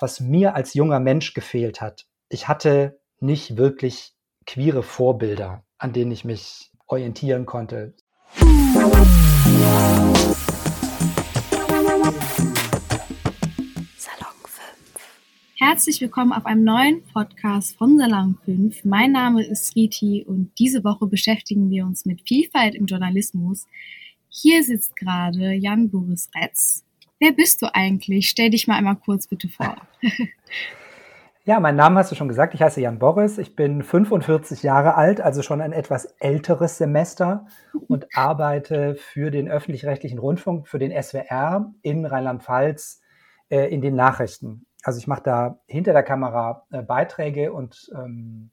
was mir als junger Mensch gefehlt hat. Ich hatte nicht wirklich queere Vorbilder, an denen ich mich orientieren konnte. Herzlich willkommen auf einem neuen Podcast von Salon 5. Mein Name ist Riti und diese Woche beschäftigen wir uns mit Vielfalt im Journalismus. Hier sitzt gerade Jan Boris Retz. Wer bist du eigentlich? Stell dich mal einmal kurz bitte vor. Ja, mein Name hast du schon gesagt. Ich heiße Jan Boris. Ich bin 45 Jahre alt, also schon ein etwas älteres Semester und arbeite für den öffentlich-rechtlichen Rundfunk, für den SWR in Rheinland-Pfalz äh, in den Nachrichten. Also ich mache da hinter der Kamera äh, Beiträge und ähm,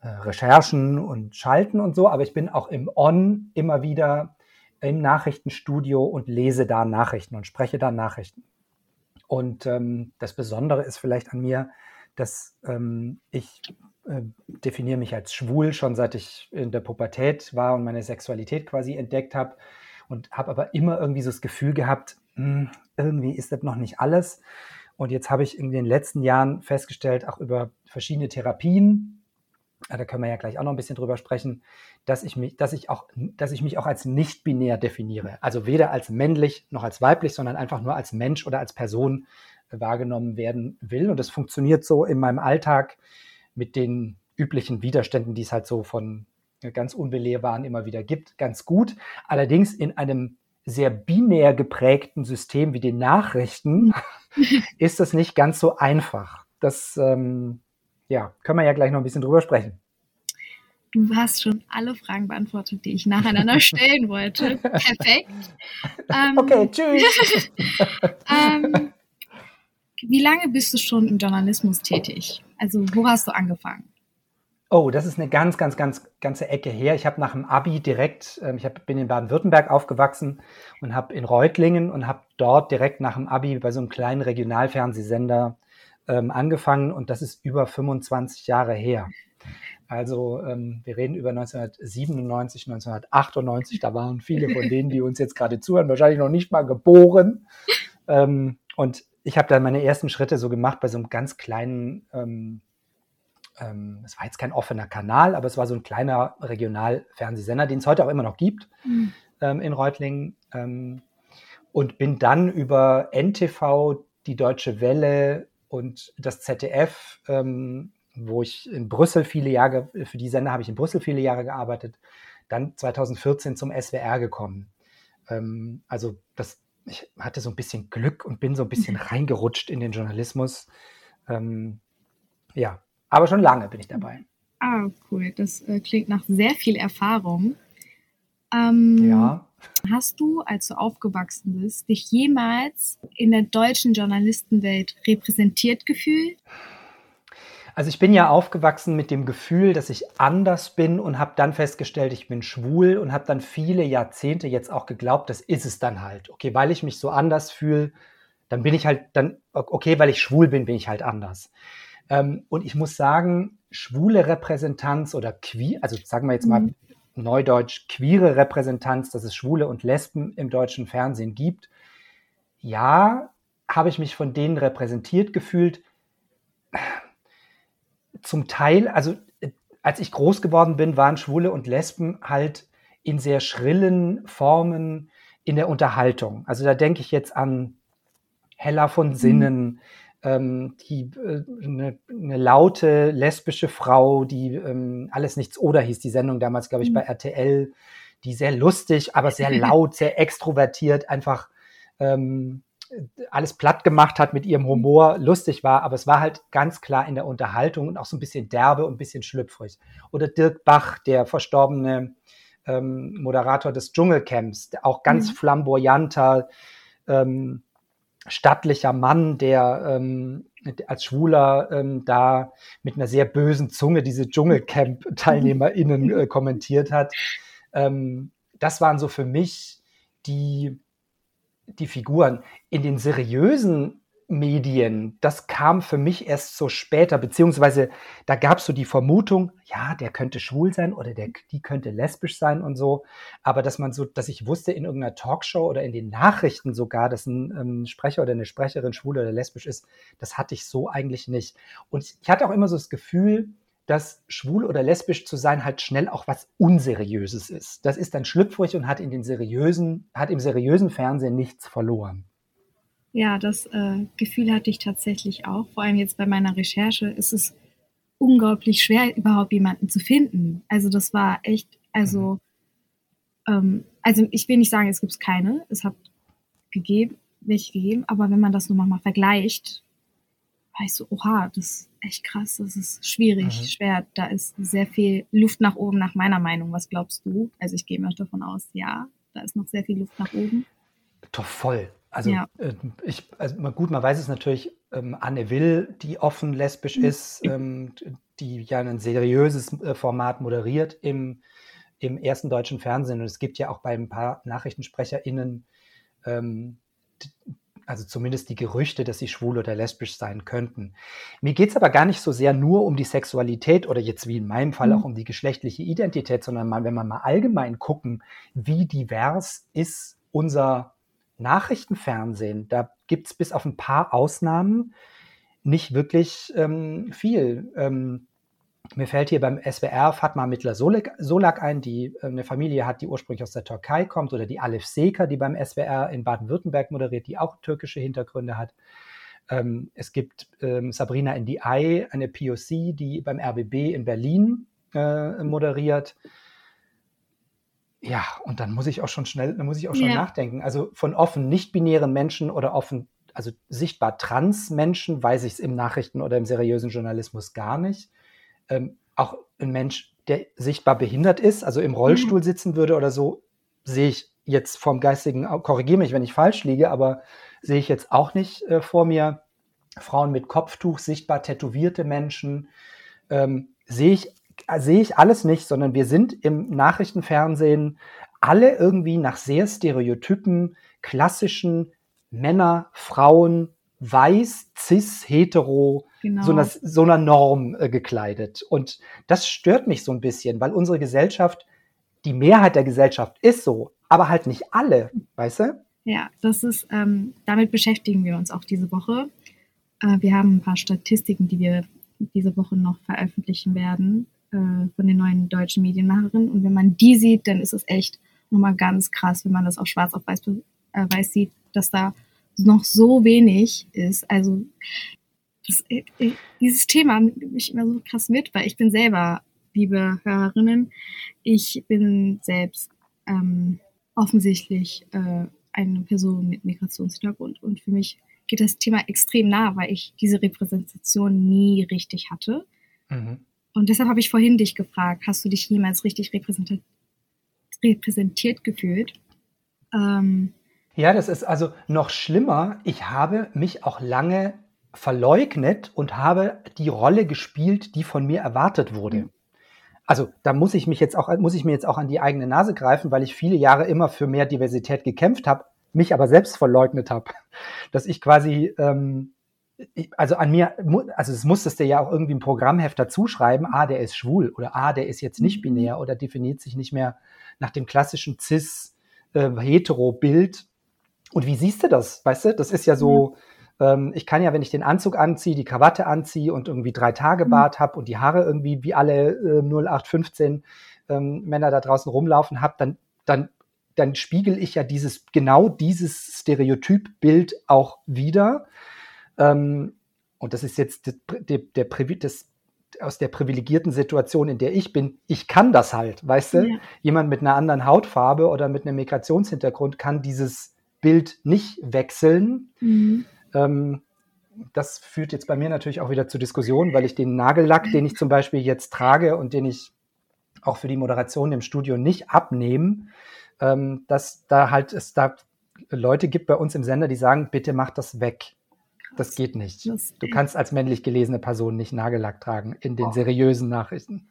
äh, Recherchen und Schalten und so, aber ich bin auch im On immer wieder im Nachrichtenstudio und lese da Nachrichten und spreche da Nachrichten. Und ähm, das Besondere ist vielleicht an mir, dass ähm, ich äh, definiere mich als schwul schon seit ich in der Pubertät war und meine Sexualität quasi entdeckt habe und habe aber immer irgendwie so das Gefühl gehabt, mh, hm, irgendwie ist das noch nicht alles. Und jetzt habe ich in den letzten Jahren festgestellt, auch über verschiedene Therapien, da können wir ja gleich auch noch ein bisschen drüber sprechen, dass ich mich, dass ich auch, dass ich mich auch als nicht binär definiere. Also weder als männlich noch als weiblich, sondern einfach nur als Mensch oder als Person wahrgenommen werden will. Und das funktioniert so in meinem Alltag mit den üblichen Widerständen, die es halt so von ganz unbelehrbaren immer wieder gibt, ganz gut. Allerdings in einem sehr binär geprägten System wie den Nachrichten ist das nicht ganz so einfach. Das ähm, ja, können wir ja gleich noch ein bisschen drüber sprechen. Du hast schon alle Fragen beantwortet, die ich nacheinander stellen wollte. Perfekt. Ähm, okay, tschüss. ähm, wie lange bist du schon im Journalismus tätig? Also wo hast du angefangen? Oh, das ist eine ganz, ganz, ganz ganze Ecke her. Ich habe nach dem Abi direkt, ähm, ich hab, bin in Baden-Württemberg aufgewachsen und habe in Reutlingen und habe dort direkt nach dem Abi bei so einem kleinen Regionalfernsehsender ähm, angefangen und das ist über 25 Jahre her. Also ähm, wir reden über 1997, 1998, da waren viele von denen, die uns jetzt gerade zuhören, wahrscheinlich noch nicht mal geboren. Ähm, und ich habe dann meine ersten Schritte so gemacht bei so einem ganz kleinen, ähm, ähm, es war jetzt kein offener Kanal, aber es war so ein kleiner Regionalfernsehsender, den es heute auch immer noch gibt mhm. ähm, in Reutlingen. Ähm, und bin dann über NTV, die Deutsche Welle und das ZDF, ähm, wo ich in Brüssel viele Jahre, für die Sender habe ich in Brüssel viele Jahre gearbeitet, dann 2014 zum SWR gekommen. Ähm, also das ich hatte so ein bisschen Glück und bin so ein bisschen mhm. reingerutscht in den Journalismus. Ähm, ja, aber schon lange bin ich dabei. Ah, cool. Das äh, klingt nach sehr viel Erfahrung. Ähm, ja. Hast du, als du aufgewachsen bist, dich jemals in der deutschen Journalistenwelt repräsentiert gefühlt? Also ich bin ja aufgewachsen mit dem Gefühl, dass ich anders bin und habe dann festgestellt, ich bin schwul und habe dann viele Jahrzehnte jetzt auch geglaubt, das ist es dann halt. Okay, weil ich mich so anders fühle, dann bin ich halt dann, okay, weil ich schwul bin, bin ich halt anders. Ähm, und ich muss sagen, schwule Repräsentanz oder queer, also sagen wir jetzt mal mhm. Neudeutsch, queere Repräsentanz, dass es Schwule und Lesben im deutschen Fernsehen gibt, ja, habe ich mich von denen repräsentiert gefühlt zum Teil, also als ich groß geworden bin, waren Schwule und Lesben halt in sehr schrillen Formen in der Unterhaltung. Also da denke ich jetzt an Hella von mhm. Sinnen, mhm. Ähm, die äh, eine, eine, laute lesbische Frau, die ähm, alles nichts oder hieß die Sendung damals, glaube ich, mhm. bei RTL, die sehr lustig, aber sehr laut, sehr extrovertiert einfach ähm, alles platt gemacht hat mit ihrem Humor, lustig war, aber es war halt ganz klar in der Unterhaltung und auch so ein bisschen derbe und ein bisschen schlüpfrig. Oder Dirk Bach, der verstorbene ähm, Moderator des Dschungelcamps, auch ganz mhm. flamboyanter, ähm, stattlicher Mann, der ähm, als Schwuler ähm, da mit einer sehr bösen Zunge diese Dschungelcamp-TeilnehmerInnen äh, kommentiert hat. Ähm, das waren so für mich die die Figuren. In den seriösen Medien, das kam für mich erst so später, beziehungsweise da gab es so die Vermutung, ja, der könnte schwul sein oder der, die könnte lesbisch sein und so. Aber dass man so, dass ich wusste in irgendeiner Talkshow oder in den Nachrichten sogar, dass ein ähm, Sprecher oder eine Sprecherin schwul oder lesbisch ist, das hatte ich so eigentlich nicht. Und ich hatte auch immer so das Gefühl, dass schwul oder lesbisch zu sein halt schnell auch was Unseriöses ist. Das ist dann schlüpfrig und hat in den seriösen, hat im seriösen Fernsehen nichts verloren. Ja, das äh, Gefühl hatte ich tatsächlich auch. Vor allem jetzt bei meiner Recherche ist es unglaublich schwer, überhaupt jemanden zu finden. Also das war echt, also, mhm. ähm, also ich will nicht sagen, es gibt keine, es hat gegeben, welche gegeben, aber wenn man das nur mal vergleicht, weißt du, oha, das ist echt krass, das ist schwierig, mhm. schwer, da ist sehr viel Luft nach oben, nach meiner Meinung. Was glaubst du? Also ich gehe mal davon aus, ja, da ist noch sehr viel Luft nach oben. Doch voll. Also, ja. äh, ich, also gut, man weiß es natürlich, ähm, Anne Will, die offen lesbisch mhm. ist, ähm, die ja ein seriöses äh, Format moderiert im, im ersten deutschen Fernsehen. Und es gibt ja auch bei ein paar NachrichtensprecherInnen, ähm, also zumindest die Gerüchte, dass sie schwul oder lesbisch sein könnten. Mir geht es aber gar nicht so sehr nur um die Sexualität oder jetzt wie in meinem Fall mhm. auch um die geschlechtliche Identität, sondern mal, wenn man mal allgemein gucken, wie divers ist unser Nachrichtenfernsehen, da gibt es bis auf ein paar Ausnahmen nicht wirklich ähm, viel. Ähm, mir fällt hier beim SWR Fatma Mittler-Solak ein, die äh, eine Familie hat, die ursprünglich aus der Türkei kommt, oder die Alef Seker, die beim SWR in Baden-Württemberg moderiert, die auch türkische Hintergründe hat. Ähm, es gibt ähm, Sabrina Ndiaye, eine POC, die beim RBB in Berlin äh, moderiert ja, und dann muss ich auch schon schnell, dann muss ich auch schon ja. nachdenken. Also von offen nicht-binären Menschen oder offen, also sichtbar trans Menschen weiß ich es im Nachrichten- oder im seriösen Journalismus gar nicht. Ähm, auch ein Mensch, der sichtbar behindert ist, also im Rollstuhl mhm. sitzen würde oder so, sehe ich jetzt vom geistigen, korrigiere mich, wenn ich falsch liege, aber sehe ich jetzt auch nicht äh, vor mir. Frauen mit Kopftuch, sichtbar tätowierte Menschen, ähm, sehe ich sehe ich alles nicht, sondern wir sind im Nachrichtenfernsehen alle irgendwie nach sehr stereotypen, klassischen Männer, Frauen, weiß, cis, hetero, genau. so, einer, so einer Norm äh, gekleidet. Und das stört mich so ein bisschen, weil unsere Gesellschaft, die Mehrheit der Gesellschaft ist so, aber halt nicht alle, weißt du? Ja, das ist, ähm, damit beschäftigen wir uns auch diese Woche. Äh, wir haben ein paar Statistiken, die wir diese Woche noch veröffentlichen werden äh, von den neuen deutschen Medienmacherinnen. Und wenn man die sieht, dann ist es echt nochmal ganz krass, wenn man das auch schwarz auf weiß, äh, weiß sieht, dass da noch so wenig ist. Also das, äh, äh, dieses Thema nimmt mich immer so krass mit, weil ich bin selber, liebe Hörerinnen, ich bin selbst ähm, offensichtlich äh, eine Person mit Migrationshintergrund und für mich geht das Thema extrem nah, weil ich diese Repräsentation nie richtig hatte. Mhm. Und deshalb habe ich vorhin dich gefragt, hast du dich jemals richtig repräsentiert, repräsentiert gefühlt? Ähm, ja, das ist also noch schlimmer. Ich habe mich auch lange verleugnet und habe die Rolle gespielt, die von mir erwartet wurde. Mhm. Also da muss ich mich jetzt auch, muss ich mir jetzt auch an die eigene Nase greifen, weil ich viele Jahre immer für mehr Diversität gekämpft habe, mich aber selbst verleugnet habe, dass ich quasi ähm, also an mir, also es musstest du ja auch irgendwie ein Programmheft dazuschreiben, ah, der ist schwul oder ah, der ist jetzt nicht mhm. binär oder definiert sich nicht mehr nach dem klassischen cis-hetero-Bild. Äh, und wie siehst du das? Weißt du, das ist ja so, ähm, ich kann ja, wenn ich den Anzug anziehe, die Krawatte anziehe und irgendwie drei Tage mhm. Bart habe und die Haare irgendwie wie alle äh, 0815 ähm, Männer da draußen rumlaufen habe, dann, dann, dann spiegel ich ja dieses, genau dieses Stereotypbild auch wieder. Ähm, und das ist jetzt der, der, der, das, aus der privilegierten Situation, in der ich bin, ich kann das halt, weißt du? Ja. Jemand mit einer anderen Hautfarbe oder mit einem Migrationshintergrund kann dieses Bild nicht wechseln. Mhm. Ähm, das führt jetzt bei mir natürlich auch wieder zu Diskussionen, weil ich den Nagellack, den ich zum Beispiel jetzt trage und den ich auch für die Moderation im Studio nicht abnehme, ähm, dass da halt es da Leute gibt bei uns im Sender, die sagen, bitte mach das weg. Das geht nicht. Du kannst als männlich gelesene Person nicht Nagellack tragen in den seriösen Nachrichten.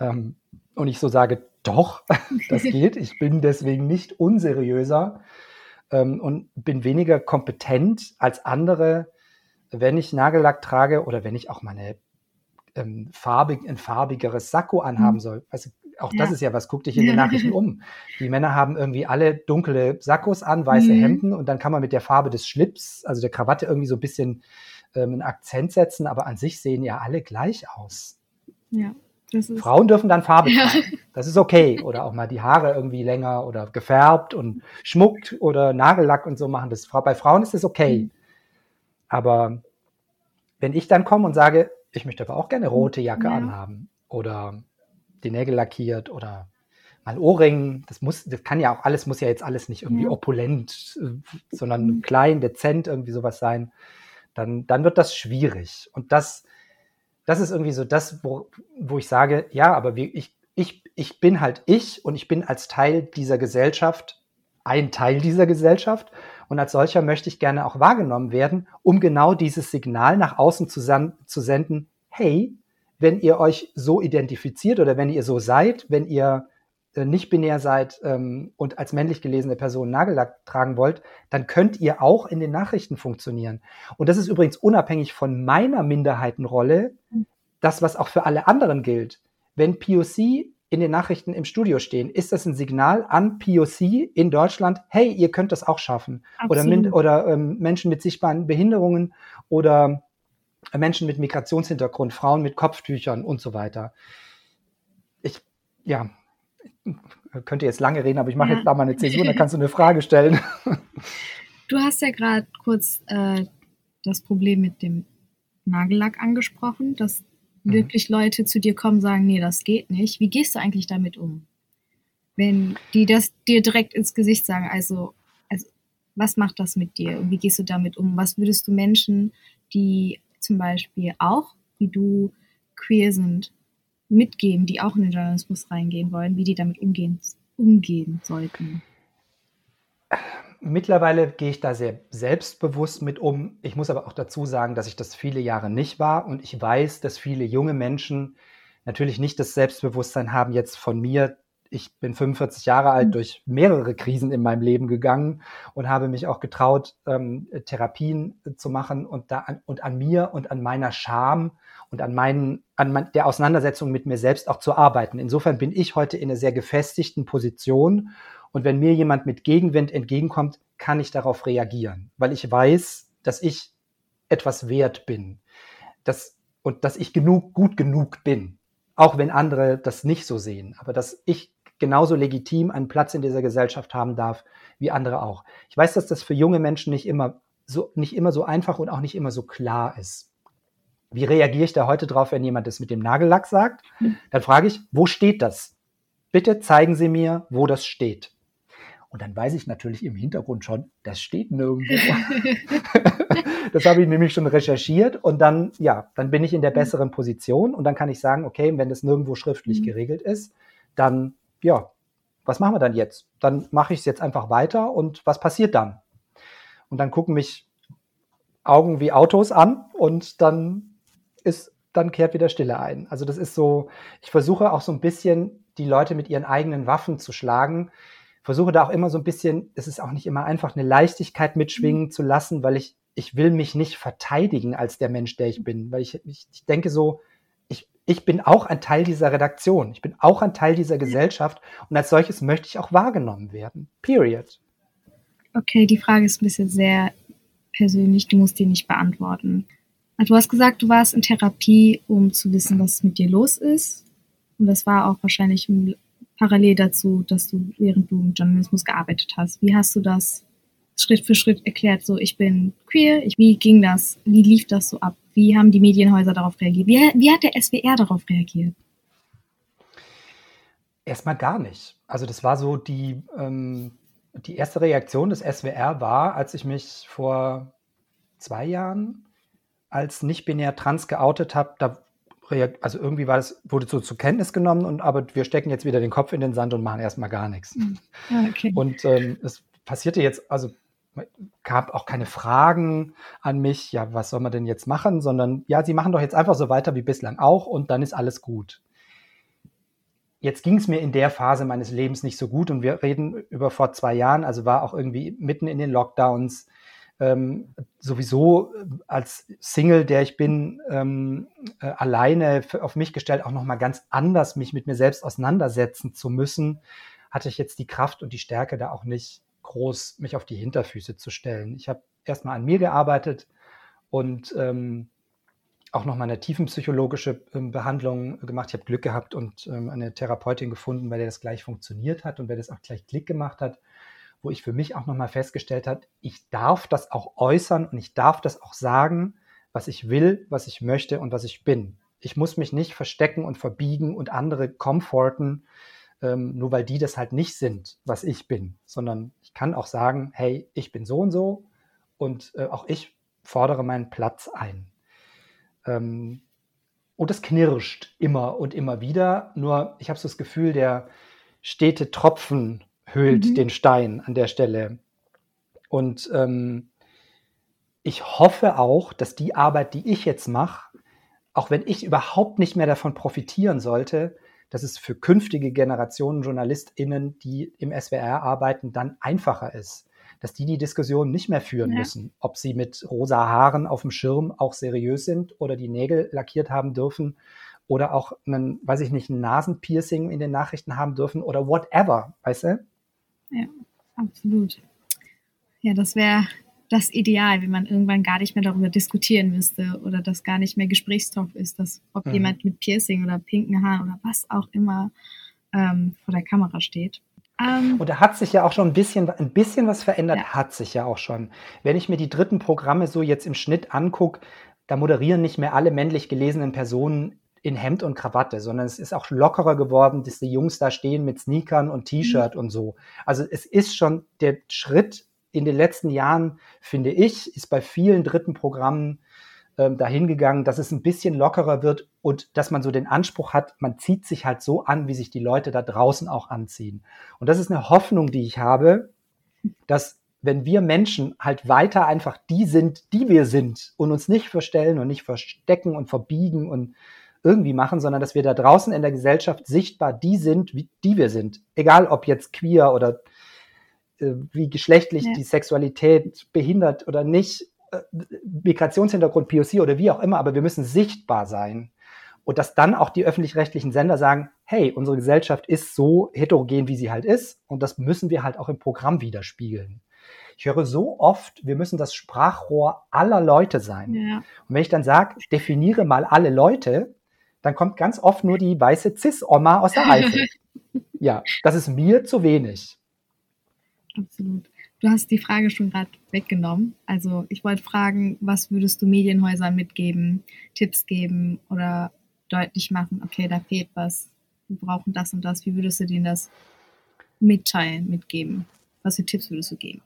Ähm, und ich so sage, doch, das geht. Ich bin deswegen nicht unseriöser. ähm, und bin weniger kompetent als andere, wenn ich Nagellack trage oder wenn ich auch meine ähm, farbig, ein farbigeres Sakko anhaben mhm. soll. Also auch ja. das ist ja was, guck dich in den Nachrichten um. Die Männer haben irgendwie alle dunkle Sakkos an, weiße mhm. Hemden und dann kann man mit der Farbe des Schlips, also der Krawatte irgendwie so ein bisschen ähm, einen Akzent setzen, aber an sich sehen ja alle gleich aus. Ja. Frauen dürfen dann Farbe ja. tragen. Das ist okay. Oder auch mal die Haare irgendwie länger oder gefärbt und schmuckt oder Nagellack und so machen. Das, bei Frauen ist das okay. Mhm. Aber wenn ich dann komme und sage, ich möchte aber auch gerne rote Jacke ja. anhaben oder die Nägel lackiert oder mal Ohrring, das muss, das kann ja auch alles, muss ja jetzt alles nicht irgendwie ja. opulent, äh, sondern klein, dezent irgendwie sowas sein, dann, dann wird das schwierig. Und das, das ist irgendwie so das, wo, wo ich sage, ja, aber wie, ich, ich, ich bin halt ich und ich bin als Teil dieser Gesellschaft ein Teil dieser Gesellschaft und als solcher möchte ich gerne auch wahrgenommen werden, um genau dieses Signal nach außen zu, zu senden, hey, wenn ihr euch so identifiziert oder wenn ihr so seid, wenn ihr äh, nicht binär seid ähm, und als männlich gelesene Person Nagellack tragen wollt, dann könnt ihr auch in den Nachrichten funktionieren. Und das ist übrigens unabhängig von meiner Minderheitenrolle, das, was auch für alle anderen gilt. Wenn POC in den Nachrichten im Studio stehen, ist das ein Signal an POC in Deutschland, hey, ihr könnt das auch schaffen. Absolut. Oder, oder ähm, Menschen mit sichtbaren Behinderungen oder Menschen mit Migrationshintergrund, Frauen mit Kopftüchern und so weiter. Ich, ja, könnte jetzt lange reden, aber ich mache ja. jetzt da mal eine Zäsur, dann kannst du eine Frage stellen. Du hast ja gerade kurz äh, das Problem mit dem Nagellack angesprochen, dass mhm. wirklich Leute zu dir kommen und sagen, nee, das geht nicht. Wie gehst du eigentlich damit um? Wenn die das dir direkt ins Gesicht sagen, also, also was macht das mit dir und wie gehst du damit um? Was würdest du Menschen, die zum Beispiel auch, wie du queer sind, mitgeben, die auch in den Journalismus reingehen wollen, wie die damit umgehen, umgehen sollten? Mittlerweile gehe ich da sehr selbstbewusst mit um. Ich muss aber auch dazu sagen, dass ich das viele Jahre nicht war und ich weiß, dass viele junge Menschen natürlich nicht das Selbstbewusstsein haben, jetzt von mir ich bin 45 Jahre alt, mhm. durch mehrere Krisen in meinem Leben gegangen und habe mich auch getraut, ähm, Therapien zu machen und, da, und an mir und an meiner Scham und an, meinen, an mein, der Auseinandersetzung mit mir selbst auch zu arbeiten. Insofern bin ich heute in einer sehr gefestigten Position und wenn mir jemand mit Gegenwind entgegenkommt, kann ich darauf reagieren, weil ich weiß, dass ich etwas wert bin dass, und dass ich genug, gut genug bin auch wenn andere das nicht so sehen, aber dass ich genauso legitim einen Platz in dieser Gesellschaft haben darf wie andere auch. Ich weiß, dass das für junge Menschen nicht immer so, nicht immer so einfach und auch nicht immer so klar ist. Wie reagiere ich da heute drauf, wenn jemand das mit dem Nagellack sagt? Dann frage ich, wo steht das? Bitte zeigen Sie mir, wo das steht. Und dann weiß ich natürlich im Hintergrund schon, das steht nirgendwo. das habe ich nämlich schon recherchiert und dann, ja, dann bin ich in der besseren Position und dann kann ich sagen, okay, wenn das nirgendwo schriftlich mhm. geregelt ist, dann ja, was machen wir dann jetzt? Dann mache ich es jetzt einfach weiter und was passiert dann? Und dann gucken mich Augen wie Autos an und dann ist, dann kehrt wieder Stille ein. Also das ist so, ich versuche auch so ein bisschen die Leute mit ihren eigenen Waffen zu schlagen. Versuche da auch immer so ein bisschen, es ist auch nicht immer einfach, eine Leichtigkeit mitschwingen zu lassen, weil ich, ich will mich nicht verteidigen als der Mensch, der ich bin. Weil ich, ich, ich denke so, ich bin auch ein Teil dieser Redaktion. Ich bin auch ein Teil dieser Gesellschaft und als solches möchte ich auch wahrgenommen werden. Period. Okay, die Frage ist ein bisschen sehr persönlich. Du musst die nicht beantworten. Du hast gesagt, du warst in Therapie, um zu wissen, was mit dir los ist. Und das war auch wahrscheinlich parallel dazu, dass du während du im Journalismus gearbeitet hast. Wie hast du das Schritt für Schritt erklärt? So, ich bin queer. Ich, wie ging das? Wie lief das so ab? Wie haben die Medienhäuser darauf reagiert? Wie, wie hat der SWR darauf reagiert? Erstmal gar nicht. Also das war so die, ähm, die erste Reaktion des SWR war, als ich mich vor zwei Jahren als nicht-binär trans geoutet habe, da also irgendwie war das, wurde so zur Kenntnis genommen und aber wir stecken jetzt wieder den Kopf in den Sand und machen erstmal gar nichts. Hm. Ah, okay. Und ähm, es passierte jetzt, also gab auch keine Fragen an mich, ja, was soll man denn jetzt machen, sondern ja, sie machen doch jetzt einfach so weiter wie bislang auch und dann ist alles gut. jetzt ging es mir in der Phase meines Lebens nicht so gut und wir reden über vor zwei Jahren, also war auch irgendwie mitten in den Lockdowns, ähm, sowieso äh, als Single, der ich bin, ähm, äh, alleine auf mich gestellt, auch nochmal ganz anders mich mit mir selbst auseinandersetzen zu müssen, hatte ich jetzt die Kraft und die Stärke da auch nicht groß, mich auf die Hinterfüße zu stellen. Ich habe erstmal an mir gearbeitet und ähm, auch nochmal eine tiefenpsychologische ähm, Behandlung gemacht. Ich habe Glück gehabt und ähm, eine Therapeutin gefunden, bei der das gleich funktioniert hat und bei der das auch gleich Klick gemacht hat wo ich für mich auch nochmal festgestellt habe, ich darf das auch äußern und ich darf das auch sagen, was ich will, was ich möchte und was ich bin. Ich muss mich nicht verstecken und verbiegen und andere komforten, ähm, nur weil die das halt nicht sind, was ich bin, sondern ich kann auch sagen, hey, ich bin so und so und äh, auch ich fordere meinen Platz ein. Ähm, und das knirscht immer und immer wieder, nur ich habe so das Gefühl, der stete Tropfen höhlt mhm. den Stein an der Stelle. Und ähm, ich hoffe auch, dass die Arbeit, die ich jetzt mache, auch wenn ich überhaupt nicht mehr davon profitieren sollte, dass es für künftige Generationen JournalistInnen, die im SWR arbeiten, dann einfacher ist. Dass die die Diskussion nicht mehr führen ja. müssen, ob sie mit rosa Haaren auf dem Schirm auch seriös sind oder die Nägel lackiert haben dürfen oder auch einen, weiß ich nicht, ein Nasenpiercing in den Nachrichten haben dürfen oder whatever, weißt du? Ja, absolut. Ja, das wäre das Ideal, wenn man irgendwann gar nicht mehr darüber diskutieren müsste oder das gar nicht mehr Gesprächsstoff ist, dass ob mhm. jemand mit Piercing oder pinken Haaren oder was auch immer ähm, vor der Kamera steht. Ähm, und da hat sich ja auch schon ein bisschen, ein bisschen was verändert, ja. hat sich ja auch schon. Wenn ich mir die dritten Programme so jetzt im Schnitt angucke, da moderieren nicht mehr alle männlich gelesenen Personen in Hemd und Krawatte, sondern es ist auch lockerer geworden, dass die Jungs da stehen mit Sneakern und T-Shirt mhm. und so. Also es ist schon der Schritt in den letzten Jahren, finde ich, ist bei vielen dritten Programmen ähm, dahin dass es ein bisschen lockerer wird und dass man so den Anspruch hat, man zieht sich halt so an, wie sich die Leute da draußen auch anziehen. Und das ist eine Hoffnung, die ich habe, dass wenn wir Menschen halt weiter einfach die sind, die wir sind und uns nicht verstellen und nicht verstecken und verbiegen und irgendwie machen, sondern dass wir da draußen in der Gesellschaft sichtbar die sind, wie, die wir sind. Egal ob jetzt queer oder wie geschlechtlich ja. die Sexualität behindert oder nicht, äh, Migrationshintergrund, POC oder wie auch immer, aber wir müssen sichtbar sein. Und dass dann auch die öffentlich-rechtlichen Sender sagen, hey, unsere Gesellschaft ist so heterogen, wie sie halt ist, und das müssen wir halt auch im Programm widerspiegeln. Ich höre so oft, wir müssen das Sprachrohr aller Leute sein. Ja. Und wenn ich dann sage, definiere mal alle Leute, dann kommt ganz oft nur die weiße Cis-Oma aus der Eifel. ja, das ist mir zu wenig. Absolut. Du hast die Frage schon gerade weggenommen. Also ich wollte fragen, was würdest du Medienhäusern mitgeben, Tipps geben oder deutlich machen, okay, da fehlt was, wir brauchen das und das. Wie würdest du denen das mitteilen, mitgeben? Was für Tipps würdest du geben?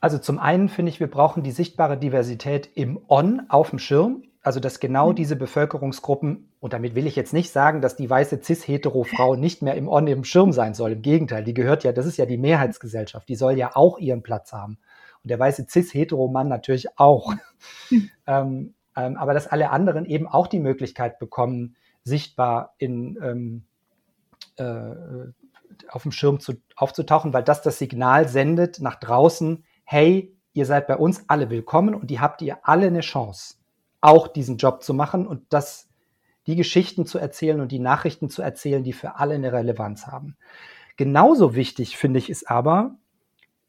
Also zum einen finde ich, wir brauchen die sichtbare Diversität im On auf dem Schirm. Also, dass genau mhm. diese Bevölkerungsgruppen, und damit will ich jetzt nicht sagen, dass die weiße cis-hetero-Frau nicht mehr im On im Schirm sein soll. Im Gegenteil, die gehört ja, das ist ja die Mehrheitsgesellschaft, die soll ja auch ihren Platz haben. Und der weiße cis-hetero-Mann natürlich auch. Mhm. ähm, ähm, aber dass alle anderen eben auch die Möglichkeit bekommen, sichtbar in, ähm, äh, auf dem Schirm zu, aufzutauchen, weil das das Signal sendet nach draußen, hey, ihr seid bei uns alle willkommen und die habt ihr alle eine Chance auch diesen Job zu machen und das, die Geschichten zu erzählen und die Nachrichten zu erzählen, die für alle eine Relevanz haben. Genauso wichtig finde ich ist aber,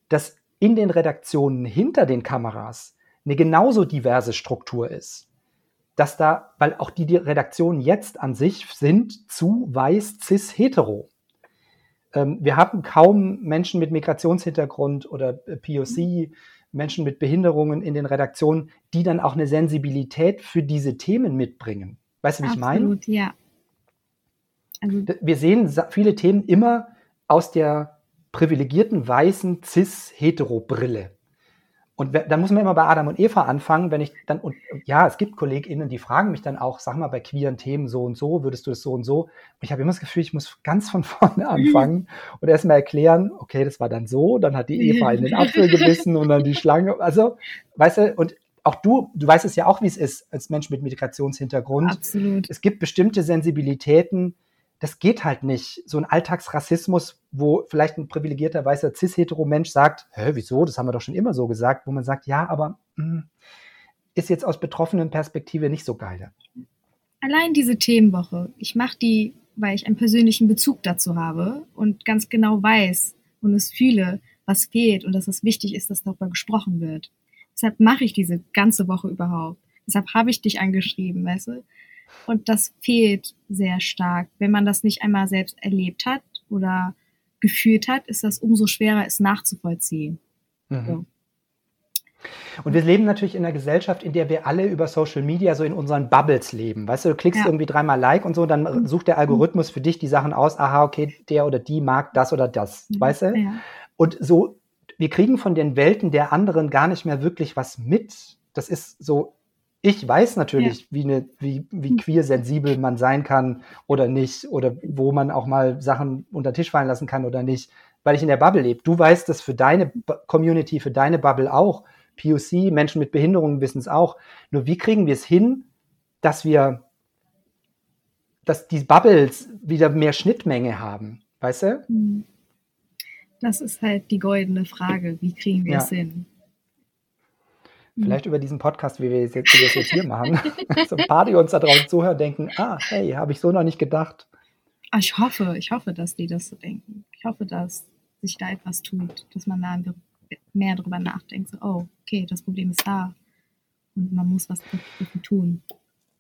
dass in den Redaktionen hinter den Kameras eine genauso diverse Struktur ist. Dass da, weil auch die, Redaktionen jetzt an sich sind zu weiß, cis, hetero. Ähm, wir haben kaum Menschen mit Migrationshintergrund oder POC, Menschen mit Behinderungen in den Redaktionen, die dann auch eine Sensibilität für diese Themen mitbringen. Weißt du, wie Absolut, ich meine? Absolut, ja. Also, Wir sehen viele Themen immer aus der privilegierten weißen cis-hetero-Brille. Und dann muss man immer bei Adam und Eva anfangen, wenn ich dann, und ja, es gibt KollegInnen, die fragen mich dann auch, sag mal, bei queeren Themen so und so, würdest du das so und so? Und ich habe immer das Gefühl, ich muss ganz von vorne anfangen und erstmal erklären, okay, das war dann so, dann hat die Eva in den Apfel gebissen und dann die Schlange. Also, weißt du, und auch du, du weißt es ja auch, wie es ist als Mensch mit Migrationshintergrund. Absolut. Es gibt bestimmte Sensibilitäten, das geht halt nicht. So ein Alltagsrassismus, wo vielleicht ein privilegierter weißer cis-hetero-Mensch sagt, hä, wieso, das haben wir doch schon immer so gesagt, wo man sagt, ja, aber mh, hm, ist jetzt aus betroffenen Perspektive nicht so geil. Allein diese Themenwoche, ich mache die, weil ich einen persönlichen Bezug dazu habe und ganz genau weiß und es fühle, was fehlt und dass es wichtig ist, dass darüber gesprochen wird. Deshalb mache ich diese ganze Woche überhaupt. Deshalb habe ich dich angeschrieben, weißt du? Und das fehlt sehr stark. Wenn man das nicht einmal selbst erlebt hat oder gefühlt hat, ist das umso schwerer, es nachzuvollziehen. Mhm. So. Und wir leben natürlich in einer Gesellschaft, in der wir alle über Social Media so in unseren Bubbles leben. Weißt du, du klickst ja. irgendwie dreimal Like und so, dann mhm. sucht der Algorithmus für dich die Sachen aus, aha, okay, der oder die mag das oder das, mhm. weißt du? Ja. Und so, wir kriegen von den Welten der anderen gar nicht mehr wirklich was mit. Das ist so, ich weiß natürlich, ja. wie, eine, wie, wie mhm. queer sensibel man sein kann oder nicht, oder wo man auch mal Sachen unter den Tisch fallen lassen kann oder nicht, weil ich in der Bubble lebe. Du weißt das für deine Community, für deine Bubble auch POC, Menschen mit Behinderungen wissen es auch. Nur wie kriegen wir es hin, dass wir, dass die Bubbles wieder mehr Schnittmenge haben? Weißt du? Hm. Das ist halt die goldene Frage. Wie kriegen wir ja. es hin? Vielleicht über diesen Podcast, wie wir es jetzt, jetzt hier machen. so ein paar, die uns da draußen zuhören, denken, ah, hey, habe ich so noch nicht gedacht. Ah, ich hoffe, ich hoffe, dass die das so denken. Ich hoffe, dass sich da etwas tut, dass man da mehr drüber nachdenkt. So, oh, okay, das Problem ist da und man muss was dafür tun.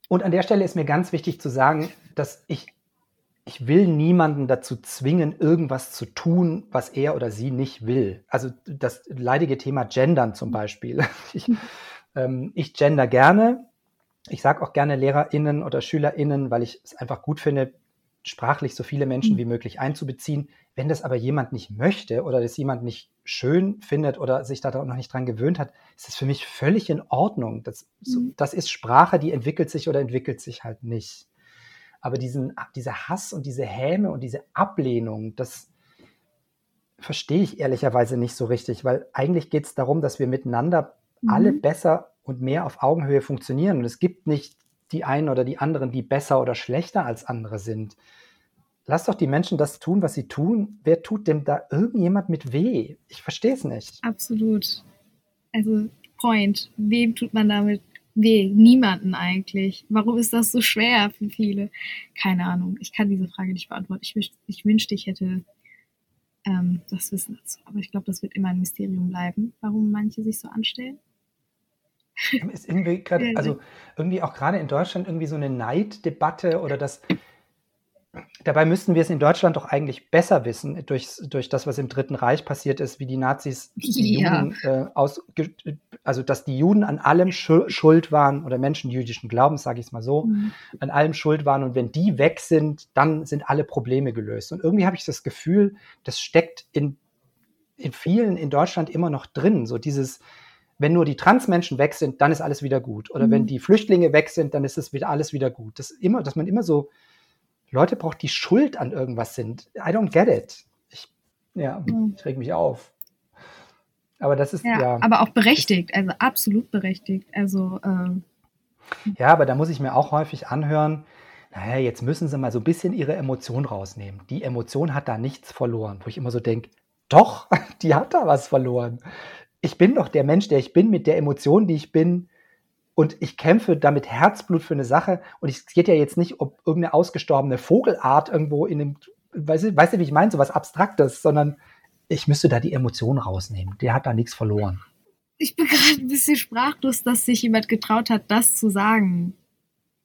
Und an der Stelle ist mir ganz wichtig zu sagen, dass ich, ich will niemanden dazu zwingen, irgendwas zu tun, was er oder sie nicht will. Also das leidige Thema Gendern zum Beispiel. Ich, ähm, ich gender gerne. Ich sage auch gerne LehrerInnen oder SchülerInnen, weil ich es einfach gut finde, sprachlich so viele Menschen mhm. wie möglich einzubeziehen. Wenn das aber jemand nicht möchte oder das jemand nicht schön findet oder sich da noch nicht dran gewöhnt hat, ist das für mich völlig in Ordnung. Das, so, mhm. das ist Sprache, die entwickelt sich oder entwickelt sich halt nicht. Aber diesen, dieser Hass und diese Häme und diese Ablehnung, das verstehe ich ehrlicherweise nicht so richtig, weil eigentlich geht es darum, dass wir miteinander mhm. alle besser und mehr auf Augenhöhe funktionieren. Und es gibt nicht die einen oder die anderen, die besser oder schlechter als andere sind. Lass doch die Menschen das tun, was sie tun. Wer tut denn da irgendjemand mit weh? Ich verstehe es nicht. Absolut. Also, Point. Wem tut man damit weh? Niemanden eigentlich. Warum ist das so schwer für viele? Keine Ahnung. Ich kann diese Frage nicht beantworten. Ich, ich wünschte, ich hätte ähm, das Wissen dazu. Aber ich glaube, das wird immer ein Mysterium bleiben, warum manche sich so anstellen. Ist irgendwie grad, also irgendwie auch gerade in Deutschland irgendwie so eine Neiddebatte oder das. Dabei müssten wir es in Deutschland doch eigentlich besser wissen, durch, durch das, was im Dritten Reich passiert ist, wie die Nazis die ja. Juden äh, aus, also dass die Juden an allem schuld waren oder Menschen jüdischen Glaubens, sage ich es mal so, mhm. an allem schuld waren und wenn die weg sind, dann sind alle Probleme gelöst. Und irgendwie habe ich das Gefühl, das steckt in, in vielen in Deutschland immer noch drin, so dieses, wenn nur die Transmenschen weg sind, dann ist alles wieder gut. Oder mhm. wenn die Flüchtlinge weg sind, dann ist es wieder alles wieder gut. Das immer, dass man immer so Leute braucht, die schuld an irgendwas sind. I don't get it. Ich, ja, mhm. ich reg mich auf. Aber das ist ja, ja, aber auch berechtigt, also absolut berechtigt. Also ähm, ja, aber da muss ich mir auch häufig anhören. Naja, jetzt müssen sie mal so ein bisschen ihre Emotion rausnehmen. Die Emotion hat da nichts verloren, wo ich immer so denke, doch, die hat da was verloren ich bin doch der Mensch, der ich bin, mit der Emotion, die ich bin. Und ich kämpfe damit Herzblut für eine Sache. Und es geht ja jetzt nicht um irgendeine ausgestorbene Vogelart irgendwo in einem, weißt du, weißt du wie ich meine, so was Abstraktes, sondern ich müsste da die Emotion rausnehmen. Der hat da nichts verloren. Ich bin gerade ein bisschen sprachlos, dass sich jemand getraut hat, das zu sagen.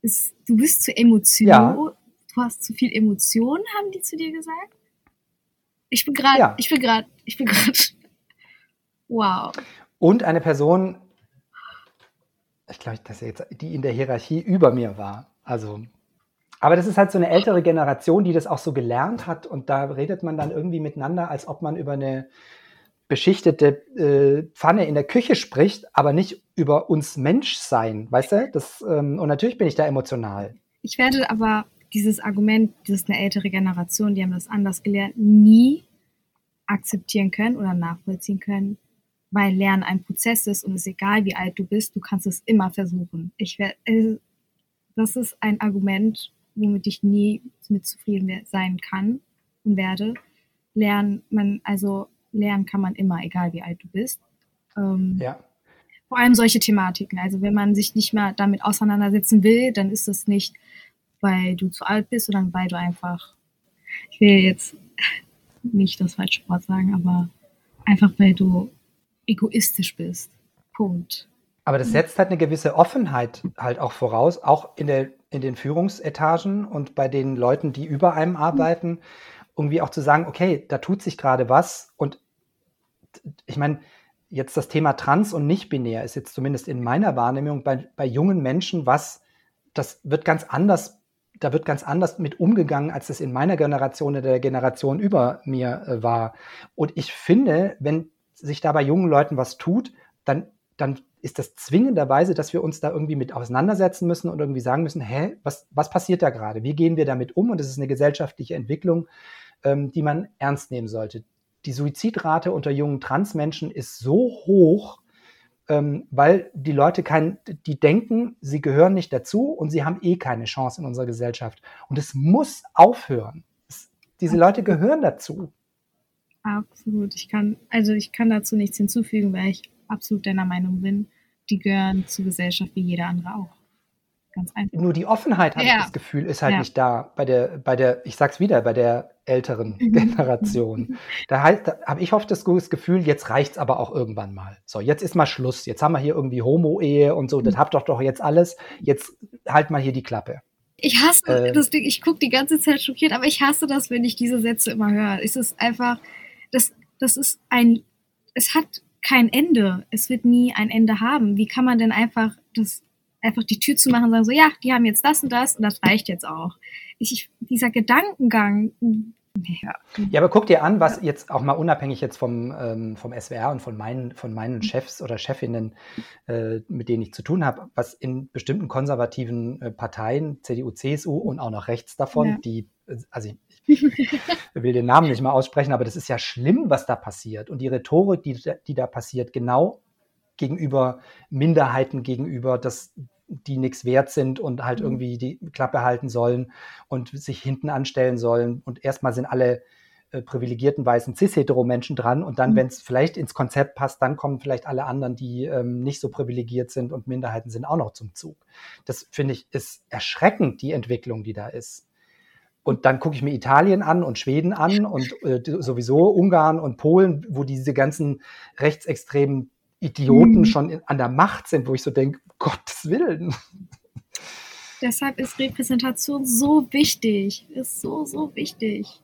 Ist, du bist zu Emotion. Ja. Du hast zu viel Emotion, haben die zu dir gesagt? Ich bin gerade, ja. ich bin gerade, ich bin gerade Wow. Und eine Person, ich glaube, dass jetzt die in der Hierarchie über mir war. Also, aber das ist halt so eine ältere Generation, die das auch so gelernt hat und da redet man dann irgendwie miteinander, als ob man über eine beschichtete äh, Pfanne in der Küche spricht, aber nicht über uns Menschsein, weißt du? Das, ähm, und natürlich bin ich da emotional. Ich werde aber dieses Argument, das ist eine ältere Generation, die haben das anders gelernt, nie akzeptieren können oder nachvollziehen können, weil Lernen ein Prozess ist und es ist egal, wie alt du bist, du kannst es immer versuchen. Ich werde, äh, das ist ein Argument, womit ich nie mit zufrieden sein kann und werde. Lernen, man, also lernen kann man immer, egal wie alt du bist. Ähm, ja. Vor allem solche Thematiken. Also wenn man sich nicht mehr damit auseinandersetzen will, dann ist es nicht, weil du zu alt bist, sondern weil du einfach, ich will jetzt nicht das falsche Wort sagen, aber einfach weil du egoistisch bist. Punkt. Aber das setzt halt eine gewisse Offenheit halt auch voraus, auch in, der, in den Führungsetagen und bei den Leuten, die über einem arbeiten, irgendwie auch zu sagen, okay, da tut sich gerade was. Und ich meine, jetzt das Thema trans und nicht binär ist jetzt zumindest in meiner Wahrnehmung bei, bei jungen Menschen was, das wird ganz anders, da wird ganz anders mit umgegangen, als es in meiner Generation oder der Generation über mir äh, war. Und ich finde, wenn sich da bei jungen Leuten was tut, dann, dann ist das zwingenderweise, dass wir uns da irgendwie mit auseinandersetzen müssen und irgendwie sagen müssen, hä, was, was passiert da gerade? Wie gehen wir damit um? Und das ist eine gesellschaftliche Entwicklung, ähm, die man ernst nehmen sollte. Die Suizidrate unter jungen Transmenschen ist so hoch, ähm, weil die Leute kein, die denken, sie gehören nicht dazu und sie haben eh keine Chance in unserer Gesellschaft. Und es muss aufhören. Es, diese Leute gehören dazu. Absolut. Ich kann, also ich kann dazu nichts hinzufügen, weil ich absolut deiner Meinung bin die gehören zur Gesellschaft wie jeder andere auch. Ganz einfach. Nur die Offenheit, habe ja. ich das Gefühl, ist halt ja. nicht da bei der, bei der, ich sag's wieder, bei der älteren mhm. Generation. da, halt, da habe ich oft das Gefühl, jetzt reicht's aber auch irgendwann mal. So, jetzt ist mal Schluss. Jetzt haben wir hier irgendwie Homo-Ehe und so, das mhm. habt doch doch jetzt alles. Jetzt halt mal hier die Klappe. Ich hasse äh, das Ding, ich gucke die ganze Zeit schockiert, aber ich hasse das, wenn ich diese Sätze immer höre. Es ist einfach, das, das ist ein, es hat kein Ende. Es wird nie ein Ende haben. Wie kann man denn einfach das einfach die Tür zu machen und sagen so, ja, die haben jetzt das und das und das reicht jetzt auch. Ich, dieser Gedankengang. Ja. ja, aber guck dir an, was jetzt auch mal unabhängig jetzt vom, ähm, vom SWR und von meinen, von meinen Chefs oder Chefinnen, äh, mit denen ich zu tun habe, was in bestimmten konservativen äh, Parteien, CDU, CSU und auch noch rechts davon, ja. die, also ich, ich will den Namen nicht mal aussprechen, aber das ist ja schlimm, was da passiert. Und die Rhetorik, die, die da passiert, genau gegenüber Minderheiten, gegenüber, dass die nichts wert sind und halt mhm. irgendwie die Klappe halten sollen und sich hinten anstellen sollen. Und erstmal sind alle äh, privilegierten weißen cis-hetero-Menschen dran und dann, mhm. wenn es vielleicht ins Konzept passt, dann kommen vielleicht alle anderen, die ähm, nicht so privilegiert sind und Minderheiten sind auch noch zum Zug. Das finde ich ist erschreckend, die Entwicklung, die da ist. Und dann gucke ich mir Italien an und Schweden an und äh, sowieso Ungarn und Polen, wo diese ganzen rechtsextremen Idioten mhm. schon in, an der Macht sind, wo ich so denke, Gottes Willen. Deshalb ist Repräsentation so wichtig, ist so, so wichtig.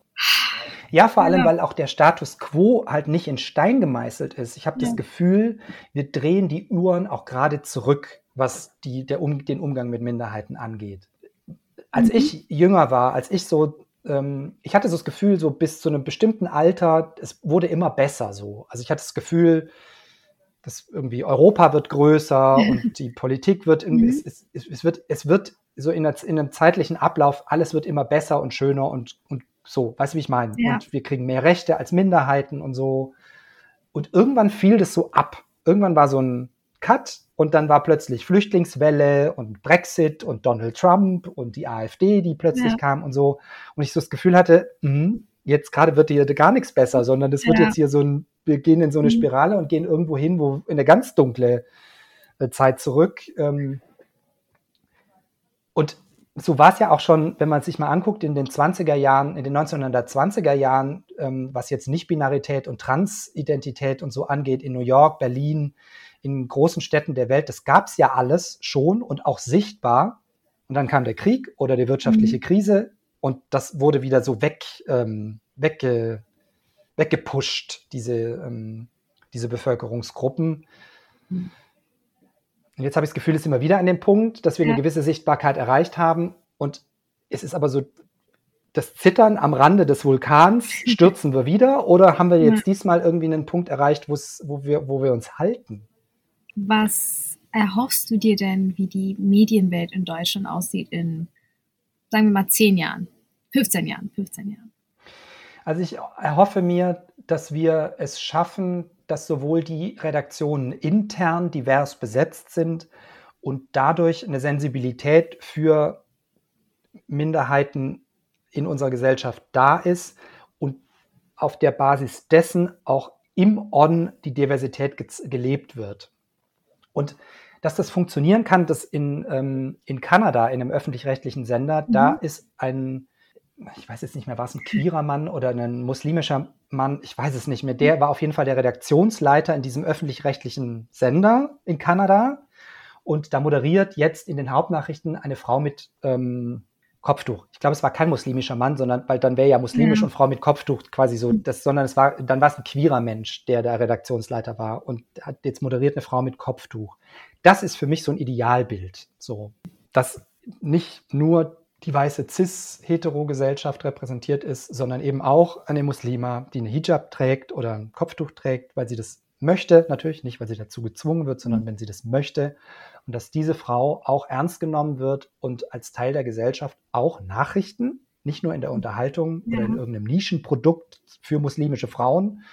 Ja, vor allem, ja. weil auch der Status quo halt nicht in Stein gemeißelt ist. Ich habe ja. das Gefühl, wir drehen die Uhren auch gerade zurück, was die, der um, den Umgang mit Minderheiten angeht als mhm. ich jünger war, als ich so, ähm, ich hatte so das Gefühl, so bis zu einem bestimmten Alter, es wurde immer besser so. Also ich hatte das Gefühl, dass irgendwie Europa wird größer und die Politik wird, in, mhm. es, es, es, wird, es wird so in, einer, in, einem zeitlichen Ablauf, alles wird immer besser und schöner und, und so, weißt du, wie ich meine? Ja. Und wir kriegen mehr Rechte als Minderheiten und so. Und irgendwann fiel das so ab. Irgendwann war so ein Cut und dann war plötzlich Flüchtlingswelle und Brexit und Donald Trump und die AfD, die plötzlich ja. kam und so. Und ich so das Gefühl hatte, mh, jetzt gerade wird hier gar nichts besser, sondern das wird ja. jetzt hier so ein, wir gehen in so eine mhm. Spirale und gehen irgendwo hin, wo in eine ganz dunkle äh, Zeit zurück. Ähm, und so war es ja auch schon, wenn man sich mal anguckt, in den 20er Jahren, in den 1920er Jahren, ähm, was jetzt Nicht-Binarität und Transidentität und so angeht, in New York, Berlin, in großen Städten der Welt, das gab es ja alles schon und auch sichtbar. Und dann kam der Krieg oder die wirtschaftliche mhm. Krise und das wurde wieder so weg, ähm, wegge, weggepusht, diese, ähm, diese Bevölkerungsgruppen. Und jetzt habe ich das Gefühl, es ist immer wieder an dem Punkt, dass wir ja. eine gewisse Sichtbarkeit erreicht haben. Und es ist aber so das Zittern am Rande des Vulkans, stürzen wir wieder oder haben wir jetzt ja. diesmal irgendwie einen Punkt erreicht, wo wir, wo wir uns halten? Was erhoffst du dir denn, wie die Medienwelt in Deutschland aussieht in, sagen wir mal, zehn Jahren, 15 Jahren, 15 Jahren? Also ich erhoffe mir, dass wir es schaffen, dass sowohl die Redaktionen intern divers besetzt sind und dadurch eine Sensibilität für Minderheiten in unserer Gesellschaft da ist und auf der Basis dessen auch im On die Diversität gelebt wird. Und dass das funktionieren kann, das in, ähm, in Kanada, in einem öffentlich-rechtlichen Sender, mhm. da ist ein, ich weiß jetzt nicht mehr, war es ein queerer Mann oder ein muslimischer Mann, ich weiß es nicht mehr, der war auf jeden Fall der Redaktionsleiter in diesem öffentlich-rechtlichen Sender in Kanada. Und da moderiert jetzt in den Hauptnachrichten eine Frau mit ähm, Kopftuch. Ich glaube, es war kein muslimischer Mann, sondern weil dann wäre ja muslimisch ja. und Frau mit Kopftuch quasi so, das, sondern es war, dann war es ein queerer Mensch, der der Redaktionsleiter war und hat jetzt moderiert eine Frau mit Kopftuch. Das ist für mich so ein Idealbild. So, dass nicht nur die weiße cis-hetero-Gesellschaft repräsentiert ist, sondern eben auch eine Muslima, die eine Hijab trägt oder ein Kopftuch trägt, weil sie das möchte, natürlich nicht, weil sie dazu gezwungen wird, sondern mhm. wenn sie das möchte. Und dass diese Frau auch ernst genommen wird und als Teil der Gesellschaft auch Nachrichten, nicht nur in der Unterhaltung ja. oder in irgendeinem Nischenprodukt für muslimische Frauen,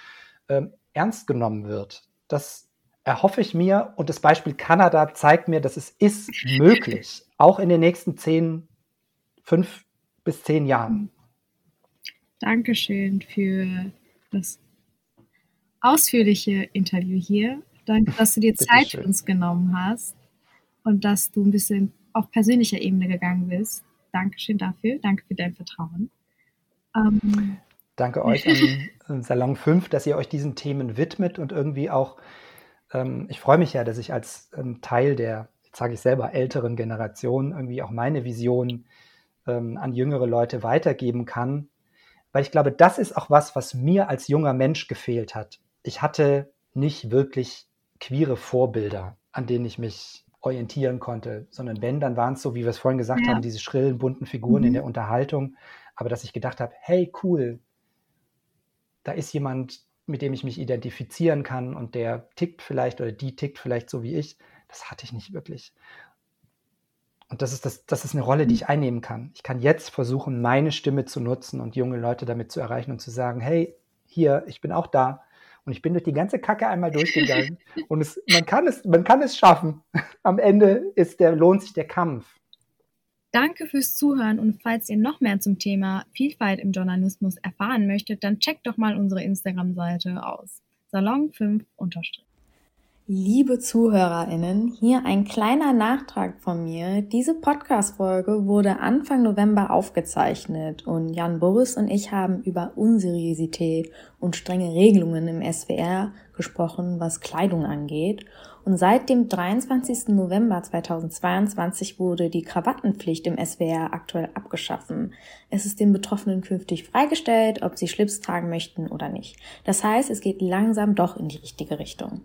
ähm, ernst genommen wird. Das erhoffe ich mir und das Beispiel Kanada zeigt mir, dass es ist möglich, auch in den nächsten zehn, fünf bis zehn Jahren. Dankeschön für das ausführliche Interview hier. Danke, dass du dir Zeit für uns genommen hast und dass du ein bisschen auf persönlicher Ebene gegangen bist. Dankeschön dafür. Danke für dein Vertrauen. Ähm, Danke euch an Salon 5, dass ihr euch diesen Themen widmet und irgendwie auch, ähm, ich freue mich ja, dass ich als ähm, Teil der, jetzt sage ich selber, älteren Generation irgendwie auch meine Vision ähm, an jüngere Leute weitergeben kann. Weil ich glaube, das ist auch was, was mir als junger Mensch gefehlt hat ich hatte nicht wirklich queere Vorbilder, an denen ich mich orientieren konnte, sondern wenn, dann waren es so, wie wir es vorhin gesagt ja. haben, diese schrillen, bunten Figuren mhm. in der Unterhaltung. Aber dass ich gedacht habe, hey, cool, da ist jemand, mit dem ich mich identifizieren kann und der tickt vielleicht oder die tickt vielleicht so wie ich, das hatte ich nicht wirklich. Und das ist, das, das ist eine Rolle, die ich einnehmen kann. Ich kann jetzt versuchen, meine Stimme zu nutzen und junge Leute damit zu erreichen und zu sagen, hey, hier, ich bin auch da und ich bin durch die ganze Kacke einmal durchgegangen. und es, man, kann es, man kann es schaffen. Am Ende ist der, lohnt sich der Kampf. Danke fürs Zuhören und falls ihr noch mehr zum Thema Vielfalt im Journalismus erfahren möchtet, dann checkt doch mal unsere Instagram-Seite aus. Salon 5 unterstrich. Liebe ZuhörerInnen, hier ein kleiner Nachtrag von mir. Diese Podcast-Folge wurde Anfang November aufgezeichnet und Jan Boris und ich haben über Unseriosität und strenge Regelungen im SWR gesprochen, was Kleidung angeht. Und seit dem 23. November 2022 wurde die Krawattenpflicht im SWR aktuell abgeschaffen. Es ist den Betroffenen künftig freigestellt, ob sie Schlips tragen möchten oder nicht. Das heißt, es geht langsam doch in die richtige Richtung.